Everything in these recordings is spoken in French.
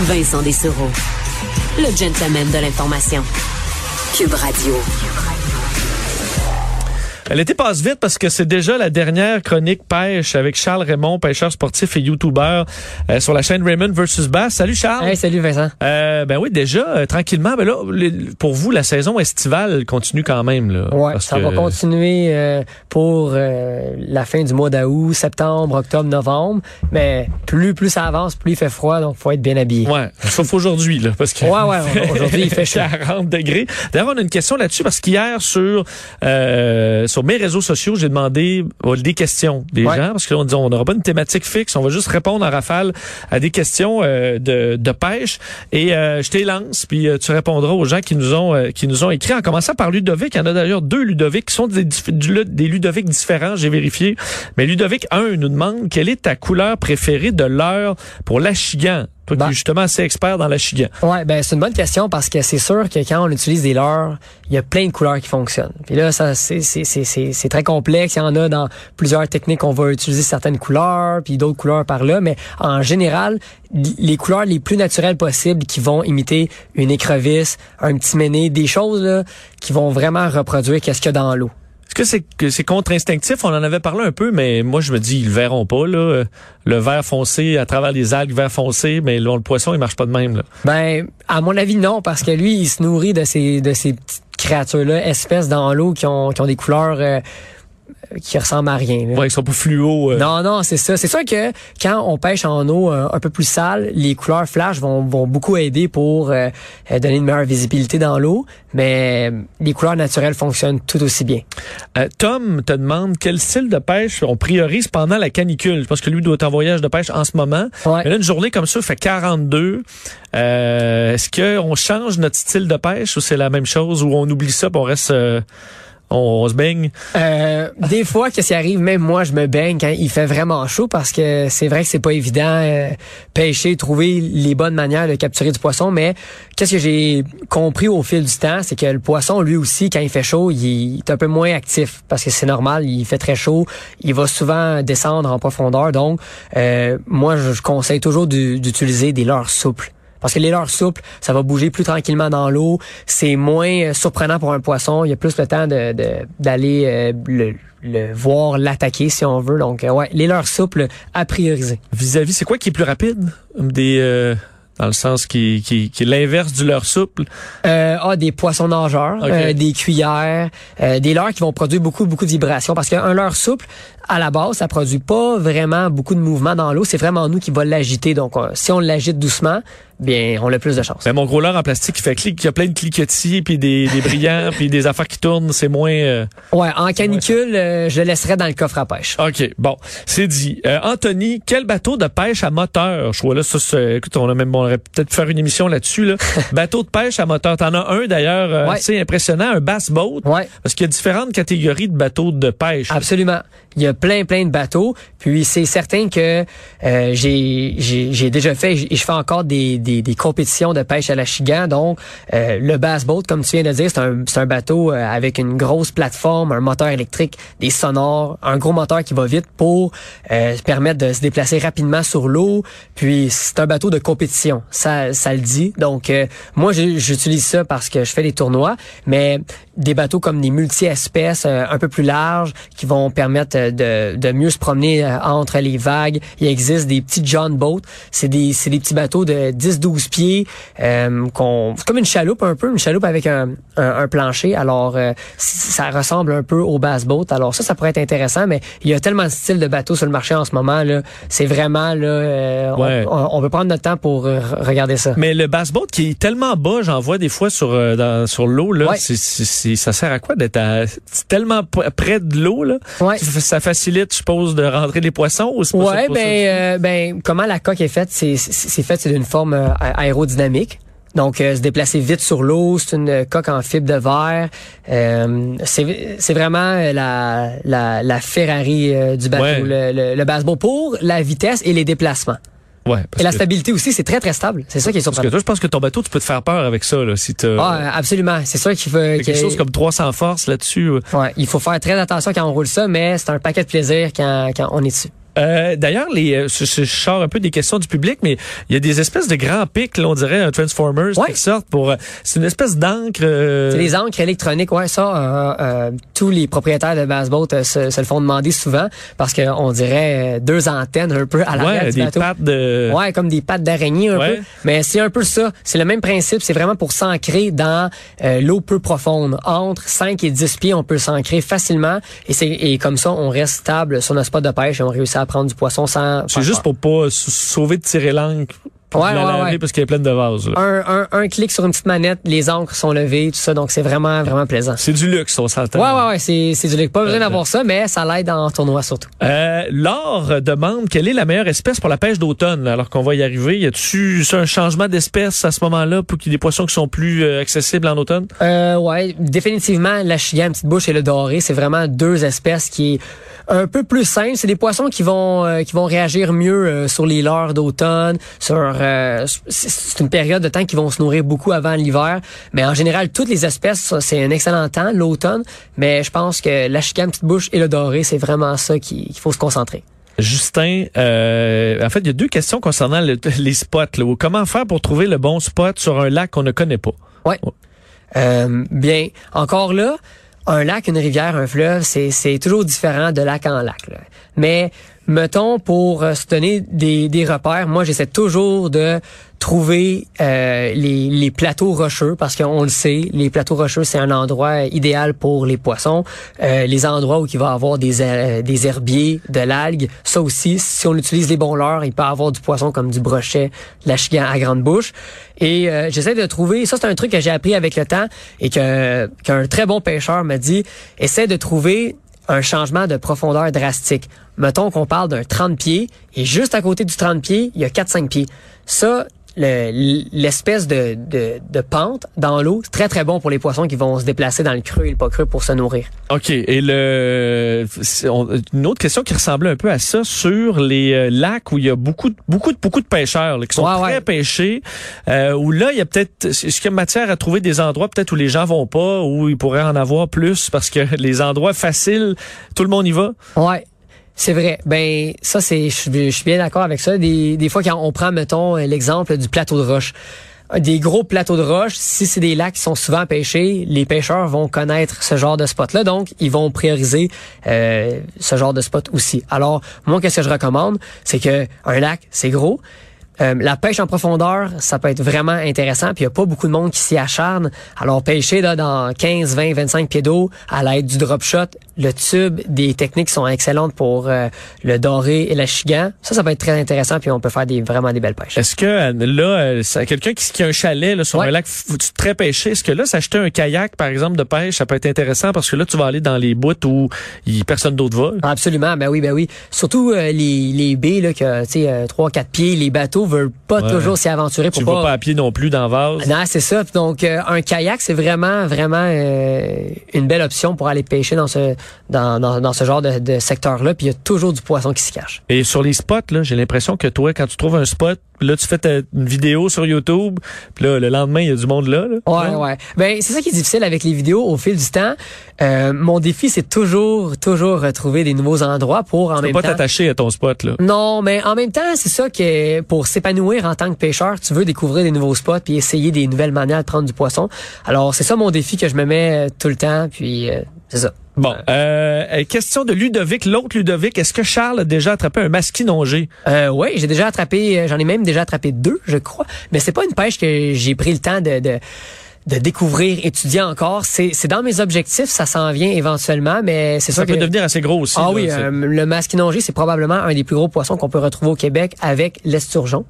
Vincent Dessereau, le gentleman de l'information. Cube Radio. L'été passe vite parce que c'est déjà la dernière chronique pêche avec Charles Raymond, pêcheur sportif et YouTuber euh, sur la chaîne Raymond versus Bass. Salut Charles. Hey, salut Vincent. Euh, ben oui, déjà euh, tranquillement. Ben là, pour vous, la saison estivale continue quand même là. Ouais, ça va continuer euh, pour euh, la fin du mois d'août, septembre, octobre, novembre. Mais plus plus ça avance, plus il fait froid, donc faut être bien habillé. Ouais, sauf aujourd'hui là, parce que ouais ouais, aujourd'hui il fait chaud. 40 degrés. D'ailleurs, on a une question là-dessus parce qu'hier sur sur mes réseaux sociaux, j'ai demandé des questions des gens parce qu'on on n'aura pas une thématique fixe, on va juste répondre en rafale à des questions euh, de, de, pêche. Et euh, je t'élance puis euh, tu répondras aux gens qui nous ont qui nous ont écrit en commençant par Ludovic, il y en a d'ailleurs deux Ludovic qui sont des, des Ludovic différents, j'ai vérifié. Mais Ludovic 1 nous demande quelle est ta couleur préférée de l'heure pour l'achigan? Toi qui justement assez expert dans l'achigan. Ouais, ben c'est une bonne question parce que c'est sûr que quand on utilise des leurres, il y a plein de couleurs qui fonctionnent. Puis là, ça c'est c'est c'est c'est très complexe. Il y en a dans plusieurs techniques. On va utiliser certaines couleurs, puis d'autres couleurs par là. Mais en général, les couleurs les plus naturelles possibles qui vont imiter une écrevisse, un petit méné, des choses là, qui vont vraiment reproduire qu'est-ce qu'il y a dans l'eau. Est-ce que c'est que c'est contre-instinctif? On en avait parlé un peu, mais moi, je me dis, ils le verront pas, là. Le vert foncé à travers les algues vert foncé, mais le poisson, il marche pas de même, là. Ben, à mon avis, non, parce que lui, il se nourrit de ces, de ces petites créatures-là, espèces dans l'eau qui ont, qui ont des couleurs, euh, qui ressemble à rien. Là. Ouais, ils sont pas fluo. Euh. Non, non, c'est ça. C'est sûr que quand on pêche en eau euh, un peu plus sale, les couleurs flash vont, vont beaucoup aider pour euh, donner une meilleure visibilité dans l'eau, mais les couleurs naturelles fonctionnent tout aussi bien. Tom te demande quel style de pêche on priorise pendant la canicule. Parce que lui doit être en voyage de pêche en ce moment. Ouais. Mais là, une journée comme ça fait 42. Est-ce qu'on change notre style de pêche ou c'est la même chose ou on oublie ça on reste on, se baigne? Euh, des fois, que ça arrive, même moi, je me baigne quand il fait vraiment chaud parce que c'est vrai que c'est pas évident euh, pêcher, trouver les bonnes manières de capturer du poisson. Mais qu'est-ce que j'ai compris au fil du temps, c'est que le poisson, lui aussi, quand il fait chaud, il est un peu moins actif parce que c'est normal, il fait très chaud, il va souvent descendre en profondeur. Donc, euh, moi, je conseille toujours d'utiliser des leurres souples. Parce que les leurres souples, ça va bouger plus tranquillement dans l'eau. C'est moins euh, surprenant pour un poisson. Il y a plus le temps de, d'aller euh, le, le, voir l'attaquer si on veut. Donc, euh, ouais, les leurres souples à prioriser. Vis-à-vis, c'est quoi qui est plus rapide? Des dans le sens qui, qui, qui est l'inverse du leurre souple? Euh, ah, des poissons nageurs, des cuillères, des leurres qui vont produire beaucoup, beaucoup de vibrations. Parce qu'un leurre souple, à la base, ça produit pas vraiment beaucoup de mouvement dans l'eau. C'est vraiment nous qui va l'agiter. Donc, si on l'agite doucement, bien, on a plus de chance. Mais mon gros leurre en plastique qui fait clic, qui a plein de cliquetis, puis des, des brillants, puis des affaires qui tournent, c'est moins... Euh, ouais, en canicule, euh, je laisserai dans le coffre à pêche. OK, bon, c'est dit. Euh, Anthony, quel bateau de pêche à moteur? Je vois là, ça, écoute, on a même, on aurait peut-être faire une émission là-dessus, là. bateau de pêche à moteur. T'en as un, d'ailleurs, ouais. assez impressionnant, un bass boat. Ouais. Parce qu'il y a différentes catégories de bateaux de pêche. Absolument. Il y a plein, plein de bateaux. Puis c'est certain que euh, j'ai, j'ai, déjà fait et je fais encore des, des, des, compétitions de pêche à la chigan. Donc, euh, le bass boat, comme tu viens de dire, c'est un, un bateau euh, avec une grosse plateforme, un moteur électrique, des sonores, un gros moteur qui va vite pour euh, permettre de se déplacer rapidement sur l'eau. Puis c'est un bateau de compétition, ça, ça le dit. Donc, euh, moi, j'utilise ça parce que je fais des tournois, mais des bateaux comme des multi-espèces un peu plus larges qui vont permettre de, de mieux se promener euh, entre les vagues. Il existe des petits John Boat. C'est des, des petits bateaux de 10-12 pieds. Euh, qu'on, c'est comme une chaloupe un peu, une chaloupe avec un, un, plancher. Alors, euh, ça ressemble un peu au bass boat. Alors ça, ça pourrait être intéressant, mais il y a tellement de styles de bateaux sur le marché en ce moment. Là, c'est vraiment là, euh, on, on, peut prendre notre temps pour regarder ça. Mais le bass boat qui est tellement bas, j'en vois des fois sur dans, sur l'eau là. Ça sert à quoi d'être tellement près de l'eau là? Ouais. Ça facilite, je suppose, de rentrer les poissons ou Ouais, ben, euh, ben, comment la coque est faite, c'est, fait, c'est d'une forme euh, aérodynamique. Donc, euh, se déplacer vite sur l'eau, c'est une coque en fibre de verre. Euh, c'est vraiment la, la, la Ferrari du bateau, le, le, le baseball pour la vitesse et les déplacements. Ouais, et la stabilité aussi, c'est très très stable. C'est ça qui est surprenant. Parce que toi, je pense que ton bateau, tu peux te faire peur avec ça, là, si Ah, absolument. C'est ça qu'il faut. Quelque chose comme 300 forces là-dessus. Ouais, il faut faire très attention quand on roule ça, mais c'est un paquet de plaisir quand, quand on est dessus. Euh, D'ailleurs, les, euh, je, je sors un peu des questions du public, mais il y a des espèces de grands pics, là, on dirait un Transformers Ouais. qui sortent pour. euh, C'est une espèce d'encre. euh, C'est Les encres électroniques, ouais, ça, euh, tous les propriétaires de euh, se, se le font demander souvent parce qu'on dirait deux antennes un peu à l'arrière ouais, du des bateau. pattes de. Ouais, comme des pattes d'araignée un Ouais. peu. Mais c'est un peu ça. C'est le même principe. C'est vraiment pour s'ancrer dans l'eau peu profonde. Entre 5 et 10 pieds, on peut s'ancrer facilement. Et, c'est, et comme ça, on reste stable sur notre spot de pêche et on réussit à prendre du poisson sans... C'est juste pour pas sauver de tirer l'encre. Pour Ouais, la ouais, laver ouais. parce qu'elle est pleine de vases. Un, un, un clic sur une petite manette, les encres sont levées, tout ça. Donc, c'est vraiment, vraiment plaisant. C'est du luxe, on s'entend. Ouais, ouais, ouais, c'est, c'est du luxe. Pas besoin Euh, d'avoir ça, mais ça l'aide en tournoi surtout. Euh, Laure demande quelle est la meilleure espèce pour la pêche d'automne, alors qu'on va y arriver. Y a-tu un changement d'espèce à ce moment-là pour qu'il y ait des poissons qui sont plus euh, accessibles en automne? Euh, ouais, définitivement, la chigan, petite bouche et le doré, c'est vraiment deux espèces qui est un peu plus simples. C'est des poissons qui vont euh, qui vont réagir mieux euh, sur les leurres d'automne, sur euh, c'est une période de temps qui vont se nourrir beaucoup avant l'hiver. Mais en général, toutes les espèces, c'est un excellent temps, l'automne. Mais je pense que la chigan, petite bouche et le doré, c'est vraiment ça qui- qu'il faut se concentrer. Justin, euh, en fait, il y a deux questions concernant le- les spots. Là, comment faire pour trouver le bon spot sur un lac qu'on ne connaît pas? Ouais. Euh, bien, encore là, un lac, une rivière, un fleuve, c'est, toujours différent de lac en lac. là. Mais mettons pour euh, se donner des, des repères, moi j'essaie toujours de trouver euh, les, les plateaux rocheux parce qu'on le sait, les plateaux rocheux c'est un endroit idéal pour les poissons. Euh, les endroits où il va avoir des, her- des herbiers, de l'algue, ça aussi, si on utilise les bons leurres, il peut avoir du poisson comme du brochet, de la chigan à grande bouche. Et euh, j'essaie de trouver, ça c'est un truc que j'ai appris avec le temps et que qu'un très bon pêcheur m'a dit, essaie de trouver un changement de profondeur drastique. Mettons qu'on parle d'un 30 pieds et juste à côté du 30 pieds, il y a 4-5 pieds. Ça, le- l'espèce de, de, de pente dans l'eau, c'est très très bon pour les poissons qui vont se déplacer dans le creux et le pas creux pour se nourrir. OK. Et le on- une autre question qui ressemblait un peu à ça sur les euh, lacs où il y a beaucoup de beaucoup de beaucoup de pêcheurs là, qui sont Ouais, très ouais. pêchés, euh, où là il y a peut-être est-ce qu'il y a matière à trouver des endroits peut-être où les gens vont pas, où il pourrait en avoir plus parce que les endroits faciles, tout le monde y va? Ouais. C'est vrai. Ben ça c'est je suis- bien d'accord avec ça. Des, des fois quand on prend mettons l'exemple du plateau de roche. Des gros plateaux de roche, si c'est des lacs qui sont souvent pêchés, les pêcheurs vont connaître ce genre de spot-là, donc ils vont prioriser euh, ce genre de spot aussi. Alors moi, qu'est-ce que je recommande, c'est que un lac, c'est gros. Euh, la pêche en profondeur, ça peut être vraiment intéressant. Puis il n'y a pas beaucoup de monde qui s'y acharne. Alors pêcher là, dans 15, 20, 25 pieds d'eau à l'aide du drop shot, le tube, des techniques sont excellentes pour euh, le doré et la chigan. Ça, ça peut être très intéressant. Puis on peut faire des, vraiment des belles pêches. Est-ce que euh, là, euh, quelqu'un qui, qui a un chalet là, sur Ouais. un lac très pêché, est-ce que là, s'acheter un kayak, par exemple, de pêche, ça peut être intéressant parce que là, tu vas aller dans les bouts où il, personne d'autre va? Absolument, ben oui, ben oui. Surtout euh, les, les baies, là, que, tu sais, euh, 3-4 pieds, les bateaux veulent pas Ouais. toujours s'y aventurer pour Tu pas... vas pas à pied non plus dans vase. Non, c'est ça. Donc, euh, un kayak, c'est vraiment, vraiment euh, une belle option pour aller pêcher dans ce, dans, dans, dans ce genre de, de secteur-là. Puis il y a toujours du poisson qui s'y cache. Et sur les spots, là, j'ai l'impression que toi, quand tu trouves un spot, là, tu fais ta- une vidéo sur YouTube, puis là, le lendemain, il y a du monde là. là. Ouais, ouais. Ben, c'est ça qui est difficile avec les vidéos au fil du temps. Euh, mon défi, c'est toujours, toujours retrouver des nouveaux endroits pour en Tu peux même pas temps. t'attacher à ton spot, là. Non, mais en même temps, c'est ça que pour s'épanouir en tant que pêcheur, tu veux découvrir des nouveaux spots puis essayer des nouvelles manières de prendre du poisson. Alors, c'est ça mon défi que je me mets euh, tout le temps, puis euh, c'est ça. Bon, euh, euh, question de Ludovic. L'autre Ludovic, est-ce que Charles a déjà attrapé un masquinongé? Euh, oui, j'ai déjà attrapé, euh, j'en ai même déjà attrapé deux, je crois. Mais c'est pas une pêche que j'ai pris le temps de, de, de découvrir, étudier encore. C'est, c'est dans mes objectifs, ça s'en vient éventuellement, mais c'est Ça sûr peut que... devenir assez gros aussi. Ah là, oui, euh, le masquinongé, c'est probablement un des plus gros poissons qu'on peut retrouver au Québec avec l'esturgeon.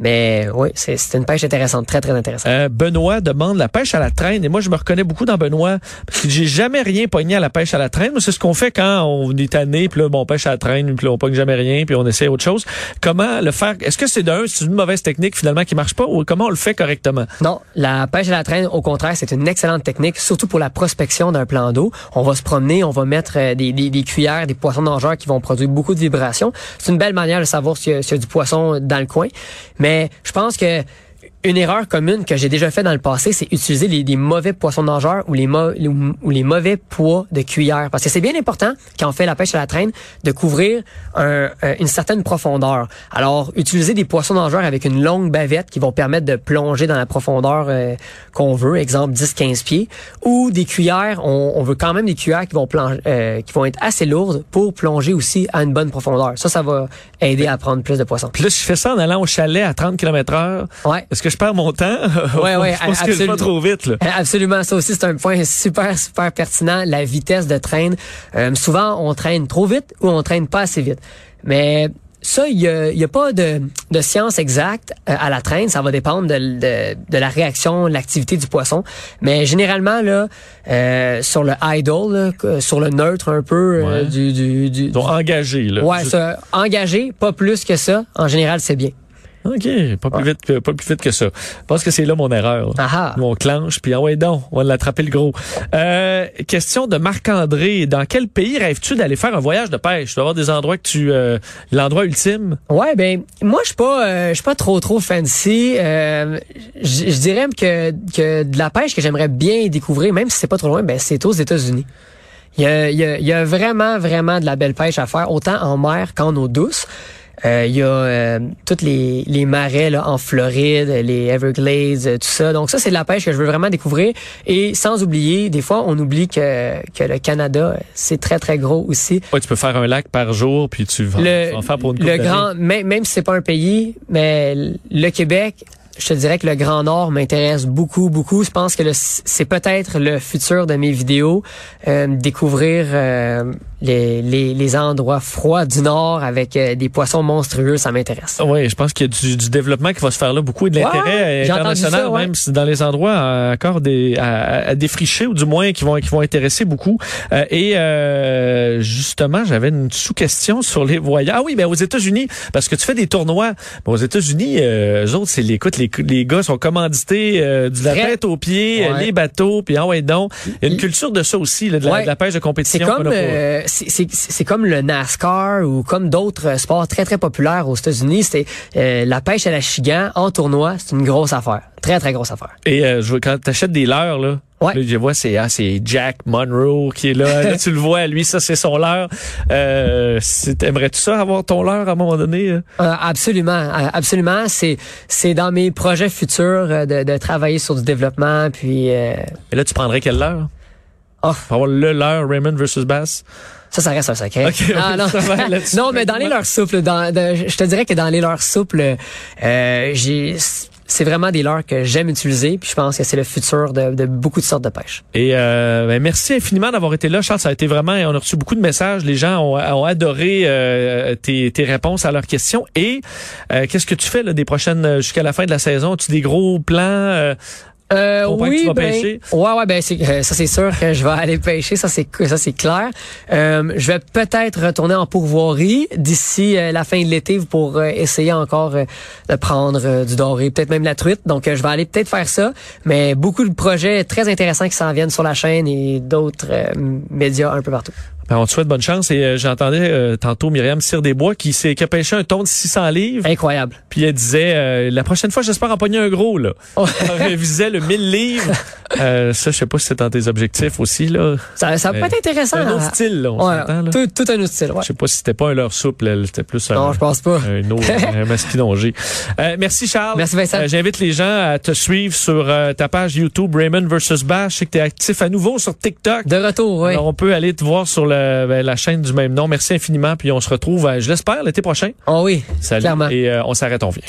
Mais oui, c'est, une pêche intéressante, très très intéressante. Euh, Benoît demande la pêche à la traîne et moi je me reconnais beaucoup dans Benoît parce que j'ai jamais rien pogné à la pêche à la traîne. C'est ce qu'on fait quand on est tanné puis là bon on pêche à la traîne puis là, on pogne jamais rien puis on essaie autre chose. Comment le faire? Est-ce que c'est d'un c'est une mauvaise technique finalement qui marche pas ou comment on le fait correctement? Non, la pêche à la traîne, au contraire, c'est une excellente technique, surtout pour la prospection d'un plan d'eau. On va se promener, on va mettre euh, des, des, des cuillères, des poissons nageurs qui vont produire beaucoup de vibrations. C'est une belle manière de savoir s'il y, y a du poisson dans le coin. Mais je pense que une erreur commune que j'ai déjà fait dans le passé, c'est utiliser les, des mauvais poissons nageurs ou les, ou les mauvais poids de cuillère. Parce que c'est bien important, quand on fait la pêche à la traîne, de couvrir un- euh, une certaine profondeur. Alors, utiliser des poissons nageurs avec une longue bavette qui vont permettre de plonger dans la profondeur euh, qu'on veut, exemple 10-15 pieds, ou des cuillères, on, on veut quand même des cuillères qui vont, plan- euh, qui vont être assez lourdes pour plonger aussi à une bonne profondeur. Ça, ça va aider à prendre plus de poissons. Puis là, je fais ça en allant au chalet à 30 km heure, Ouais. est-ce que je perds mon temps? Ouais, ouais, je pense que je vais trop vite, là. Euh, Absolument, ça aussi c'est un point super super pertinent, la vitesse de traîne. Euh, souvent on traîne trop vite ou on traîne pas assez vite. Mais ça, il y a, y a pas de, de science exacte euh, à la traîne. Ça va dépendre de, de, de la réaction, de l'activité du poisson. Mais généralement là, euh, sur le idle, là, sur le neutre un peu euh, Ouais. du, du, du, Donc, engagé, là. ouais, ça, engagé, pas plus que ça. En général, c'est bien. OK, pas plus vite que pas plus vite que ça. Je pense que c'est là mon erreur. là. Ah ah. Nous, on clenche, puis ah ouais donc, on va l'attraper le gros. Euh, question de Marc-André. Dans quel pays rêves-tu d'aller faire un voyage de pêche? Tu dois avoir des endroits que tu... euh, L'endroit ultime? Ouais, ben moi je suis pas euh, je suis pas trop trop fancy. Euh, je je dirais que que de la pêche que j'aimerais bien découvrir, même si c'est pas trop loin, ben c'est aux États-Unis. Il y a, il y, a, il y a vraiment vraiment de la belle pêche à faire, autant en mer qu'en eau douce. Euh, il y a euh, toutes les, les marais là, en Floride, les Everglades, euh, tout ça. Donc ça, c'est de la pêche que je veux vraiment découvrir. Et sans oublier, des fois, on oublie que, que le Canada, c'est très, très gros aussi. Ouais, tu peux faire un lac par jour, puis tu vas Le, tu vas en faire pour une le grand, même, même si c'est pas un pays, mais le Québec, je te dirais que le Grand Nord m'intéresse beaucoup, beaucoup. Je pense que c'est peut-être le futur de mes vidéos, euh, découvrir euh, les, les, les endroits froids du Nord avec euh, des poissons monstrueux, ça m'intéresse. Oui, je pense qu'il y a du, du développement qui va se faire là, beaucoup et de Ouais, l'intérêt entendu international, ça, ouais. même si dans les endroits euh, encore des, à, à défricher ou du moins qui vont qui vont intéresser beaucoup. Euh, et euh, justement, j'avais une sous-question sur les voyages. Ah oui, ben aux États-Unis, parce que tu fais des tournois. Ben, aux États-Unis, euh, eux autres, c'est les, écoute, les, les gars sont commandités euh, de la tête aux pieds, Ouais. les bateaux, puis ah ouais donc, il y a une culture de ça aussi, là, de, la, Ouais. de la pêche de compétition. c'est c'est comme le NASCAR ou comme d'autres sports très très populaires aux États-Unis. C'est euh, la pêche à la chigan en tournoi, c'est une grosse affaire, très très grosse affaire. Et euh, je quand t'achètes des leurres, là, Ouais. là, je vois, c'est ah, Jack Monroe qui est là. là, tu le vois, lui, ça, c'est son leurre. Euh, c'est- Aimerais-tu ça, avoir ton leurre à un moment donné? euh? Euh, absolument, euh, absolument. C'est c'est dans mes projets futurs euh, de, de travailler sur du développement. Puis euh, Et là, tu prendrais quel leurre? Oh. Pour avoir le leurre Raymond versus Bass? Ça, ça reste un secret. Ah, non. non, mais dans les leurres souples, dans, de- je te dirais que dans les leurres souples, euh, j'ai c'est vraiment des leurres que j'aime utiliser. Puis je pense que c'est le futur de, de beaucoup de sortes de pêche. Et euh, ben, merci infiniment d'avoir été là, Charles. Ça a été vraiment, on a reçu beaucoup de messages. Les gens ont, ont adoré euh, tes, tes réponses à leurs questions. Et euh, qu'est-ce que tu fais là, des prochaines jusqu'à la fin de la saison? As-tu des gros plans euh, point que oui, tu vas ben, pêcher? Ouais, ouais, ben euh, ça c'est sûr que je vais aller pêcher, ça c'est ça c'est clair. Euh, je vais peut-être retourner en pourvoirie d'ici euh, la fin de l'été pour euh, essayer encore euh, de prendre du doré, peut-être même la truite. Donc je vais aller peut-être faire ça, mais beaucoup de projets très intéressants qui s'en viennent sur la chaîne et d'autres médias un peu partout. Ben, on te souhaite bonne chance. Et euh, j'entendais euh, tantôt Myriam Cyr des Bois qui, s'est, qui a pêché un ton de 600 livres. Incroyable. Puis elle disait, euh, la prochaine fois, j'espère en pogner un gros. là. Oh. Elle visait le 1000 livres. Euh, ça, je sais pas si c'est dans tes objectifs aussi. là. Ça, ça peut être intéressant. Un autre à- style, là, on Ouais. Là. tout, tout un autre style. Ouais. Je sais pas si c'était pas un leurre souple, c'était plus un, Non, je pense pas. un autre, un masquinongé. Euh, merci Charles. Merci, Vincent. Euh, J'invite les gens à te suivre sur euh, ta page YouTube Raymond vs Bash. Je sais que tu es actif à nouveau sur TikTok. De retour, oui. Alors, on peut aller te voir sur le- ben, la chaîne du même nom. Merci infiniment. Puis on se retrouve, euh, je l'espère, l'été prochain. Oh oui, Salut. clairement. Et euh, on s'arrête, on vient.